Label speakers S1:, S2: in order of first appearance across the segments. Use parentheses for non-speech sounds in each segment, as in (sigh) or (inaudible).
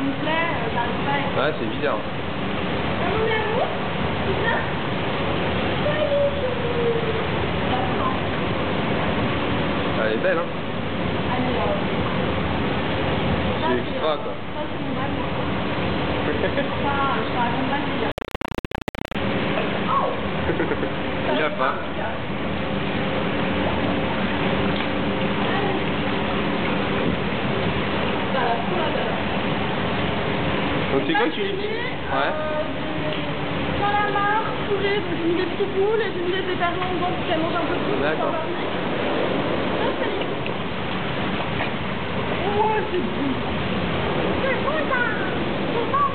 S1: me plaît, euh, j'arrive pas à
S2: Ouais, c'est bizarre.
S1: Ah.
S2: Elle est belle, hein
S1: Elle est, ça,
S2: C'est extra, quoi. (laughs)
S1: Ça, c'est mon amour. Ça, je te raconte pas le délire. Oh
S2: Il a faim.
S1: Bah, la poule,
S2: Donc c'est quoi que tu...
S1: Ouais. J'ai mis des boules et j'ai mis des éperlants dedans pour qu'elle mange un peu plus.
S2: D'accord.
S1: Ça, c'est... Oh, c'est bon. C'est bon, ça C'est bon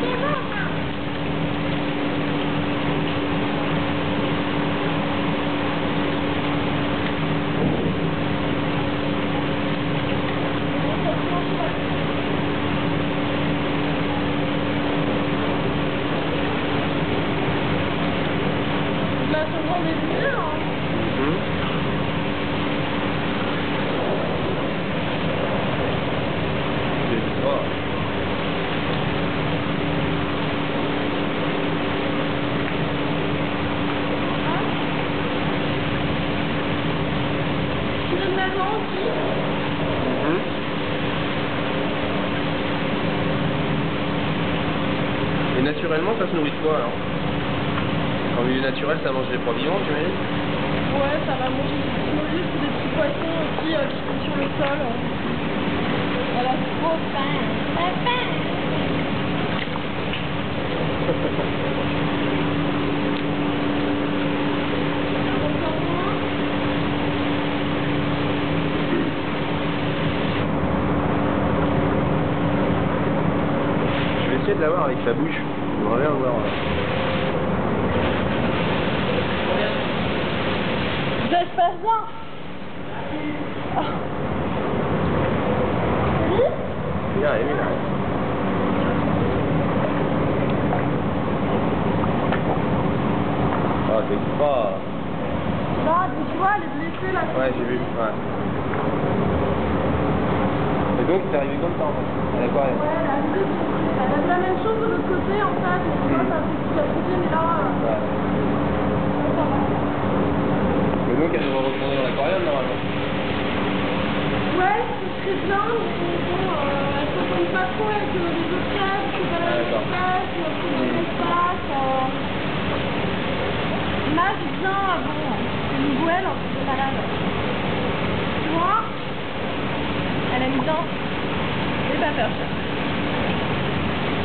S1: C'est bon, ça Là, c'est vraiment des vieux, hein.
S2: Mhm. C'est extra.
S1: J'ai une maison aussi.
S2: Mhm. Et naturellement, ça se nourrit de quoi alors? En milieu naturel, ça mange des proies vivantes, j'imagine
S1: Ouais, ça va manger des petits mollusques des petits poissons aussi euh, qui sont sur le sol. Elle a trop faim.
S2: Je vais essayer de l'avoir avec sa bouche. J'aimerais bien voir.
S1: J'espère bien. Ah. Salut
S2: Il arrive, il arrive. Ah, c'est extra.
S1: Là, mais tu vois, elle est blessée là.
S2: Ouais, j'ai vu. Ouais. Et donc, c'est arrivé comme ça en fait. À l'aquarium.
S1: Ouais, elle a arrivé. Elle a la même chose de l'autre côté en fait. Tu vois, ça a mais là, euh,
S2: Ouais.
S1: là, ça va.
S2: Mais donc, elle devrait retourner dans l'aquarium normalement.
S1: Ouais, c'est très bien, mais bon, euh, elle s'entend pas trop avec euh, les autres cases, c'est il y a trop
S2: Hmm.
S1: d'espace. Euh... Mage bien avant, c'est une un peu malade. Tu vois? Elle aime bien. Et pas peur.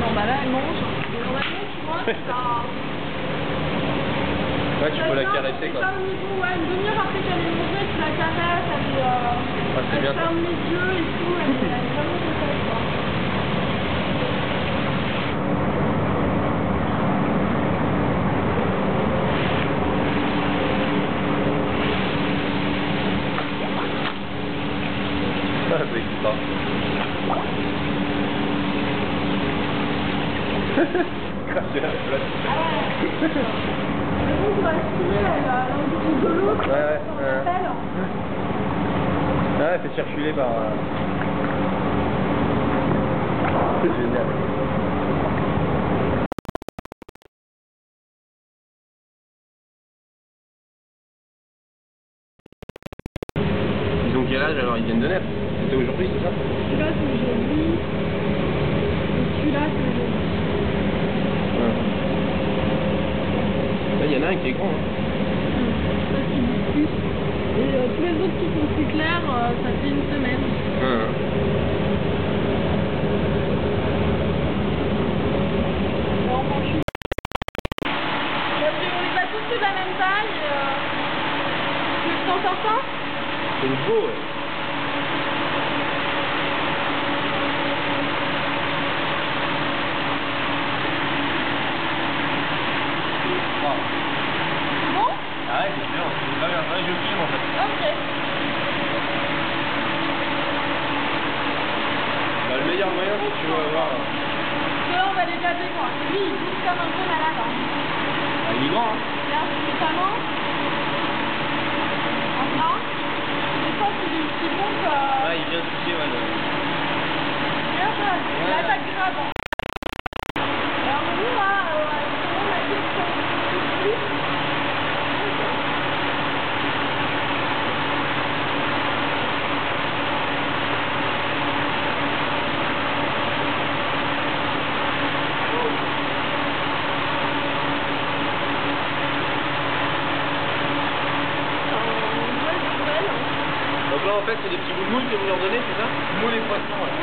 S1: Non, bah là, elle mange. Et normalement, tu vois, (laughs) c'est pas...
S2: Ouais, tu peux la caresser quoi.
S1: au niveau, ouais, une demi-heure après qu'elle ait mangé, tu la caresses, elle, est, euh,
S2: Ah, c'est
S1: elle
S2: bien, ça.
S1: ferme les yeux et tout, elle, est- elle est vraiment contente quoi. (laughs)
S2: Ah, c'est extra. Cracher la flotte.
S1: Ouais.
S2: Ouais, ouais, ouais. Ah, elle fait circuler par. euh, C'est génial. Ils ont quel âge alors Ils viennent de naître? C'est aujourd'hui, c'est ça
S1: Celui-là, c'est aujourd'hui. Et celui-là, c'est aujourd'hui.
S2: Là, il y en a un qui est grand. hein.
S1: Et euh, tous les autres qui sont plus clairs, euh, ça fait une semaine.
S2: Hein.
S1: Non, franchement. Mais après, on les a tous de la même taille. Euh... Tu je t'en sorte un
S2: C'est beau, ouais. Ah merde, je en fait.
S1: Ok.
S2: Le meilleur moyen, c'est tu vas
S1: voir. On va déjà devant. Lui, il pousse comme un peu malade.
S2: Il est hein.
S1: Je pense bon. Ouais, il vient de toucher, ouais. Là. Ouais, grave.
S2: C'est des petits bouts de moule que vous leur donnez, c'est ça?
S3: Moule et poisson, ouais.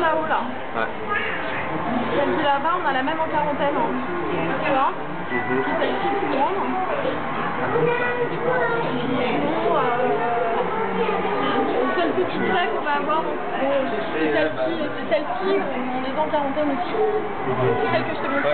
S1: là-haut, là.
S2: Ouais.
S1: Celle de là-bas, on a la même en quarantaine. Hein. Tu vois. Celle-ci, plus grande. Qu'on va avoir, c'est celle-ci, celle-ci, on est en quarantaine aussi. C'est celle que je te montre.